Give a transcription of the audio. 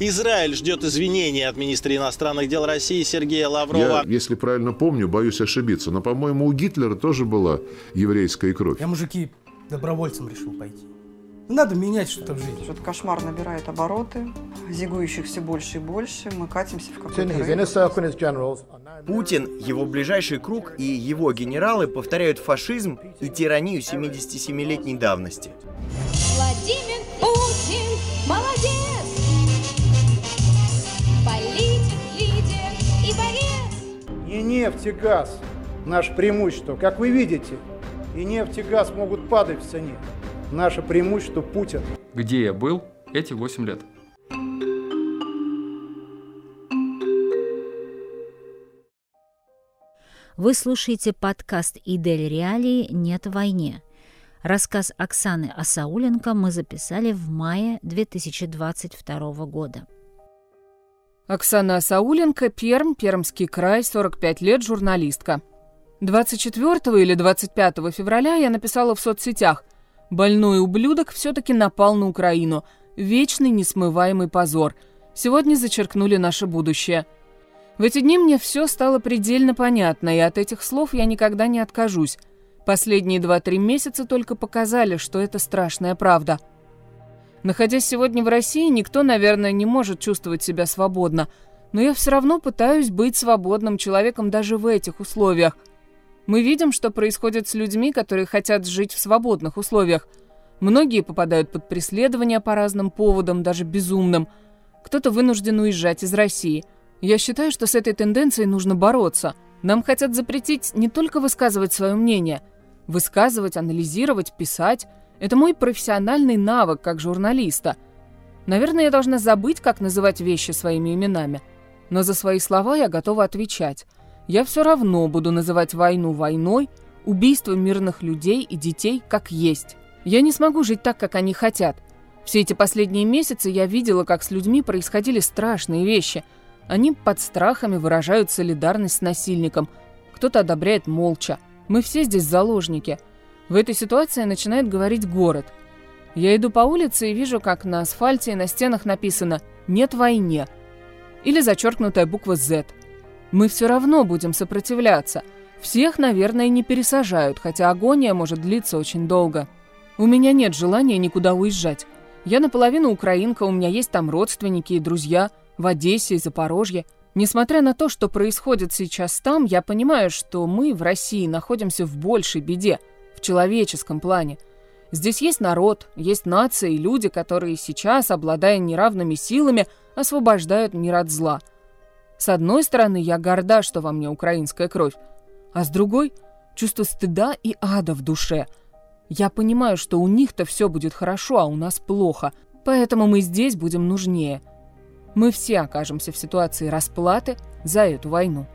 Израиль ждет извинений от министра иностранных дел России Сергея Лаврова. Я, если правильно помню, боюсь ошибиться, но, по-моему, у Гитлера тоже была еврейская кровь. Я, мужики, добровольцем решил пойти. Надо менять что-то в жизни. Этот кошмар набирает обороты, зигующих все больше и больше. Мы катимся в какой-то Путин, его ближайший круг и его генералы повторяют фашизм и тиранию 77-летней давности. Владимир Путин нефть и газ – наше преимущество. Как вы видите, и нефть и газ могут падать в цене. Наше преимущество – Путин. Где я был эти 8 лет? Вы слушаете подкаст «Идель Реалии. Нет войне». Рассказ Оксаны Асауленко мы записали в мае 2022 года. Оксана Асауленко, Перм, Пермский край, 45 лет, журналистка. 24 или 25 февраля я написала в соцсетях «Больной ублюдок все-таки напал на Украину. Вечный несмываемый позор. Сегодня зачеркнули наше будущее». В эти дни мне все стало предельно понятно, и от этих слов я никогда не откажусь. Последние 2-3 месяца только показали, что это страшная правда. Находясь сегодня в России, никто, наверное, не может чувствовать себя свободно, но я все равно пытаюсь быть свободным человеком даже в этих условиях. Мы видим, что происходит с людьми, которые хотят жить в свободных условиях. Многие попадают под преследование по разным поводам, даже безумным. Кто-то вынужден уезжать из России. Я считаю, что с этой тенденцией нужно бороться. Нам хотят запретить не только высказывать свое мнение – Высказывать, анализировать, писать – это мой профессиональный навык как журналиста. Наверное, я должна забыть, как называть вещи своими именами. Но за свои слова я готова отвечать. Я все равно буду называть войну войной, убийство мирных людей и детей как есть. Я не смогу жить так, как они хотят. Все эти последние месяцы я видела, как с людьми происходили страшные вещи. Они под страхами выражают солидарность с насильником. Кто-то одобряет молча. Мы все здесь заложники. В этой ситуации начинает говорить город. Я иду по улице и вижу, как на асфальте и на стенах написано «Нет войне» или зачеркнутая буква «З». Мы все равно будем сопротивляться. Всех, наверное, не пересажают, хотя агония может длиться очень долго. У меня нет желания никуда уезжать. Я наполовину украинка, у меня есть там родственники и друзья в Одессе и Запорожье. Несмотря на то, что происходит сейчас там, я понимаю, что мы в России находимся в большей беде, человеческом плане. Здесь есть народ, есть нация и люди, которые сейчас, обладая неравными силами, освобождают мир от зла. С одной стороны, я горда, что во мне украинская кровь, а с другой – чувство стыда и ада в душе. Я понимаю, что у них-то все будет хорошо, а у нас плохо, поэтому мы здесь будем нужнее – мы все окажемся в ситуации расплаты за эту войну.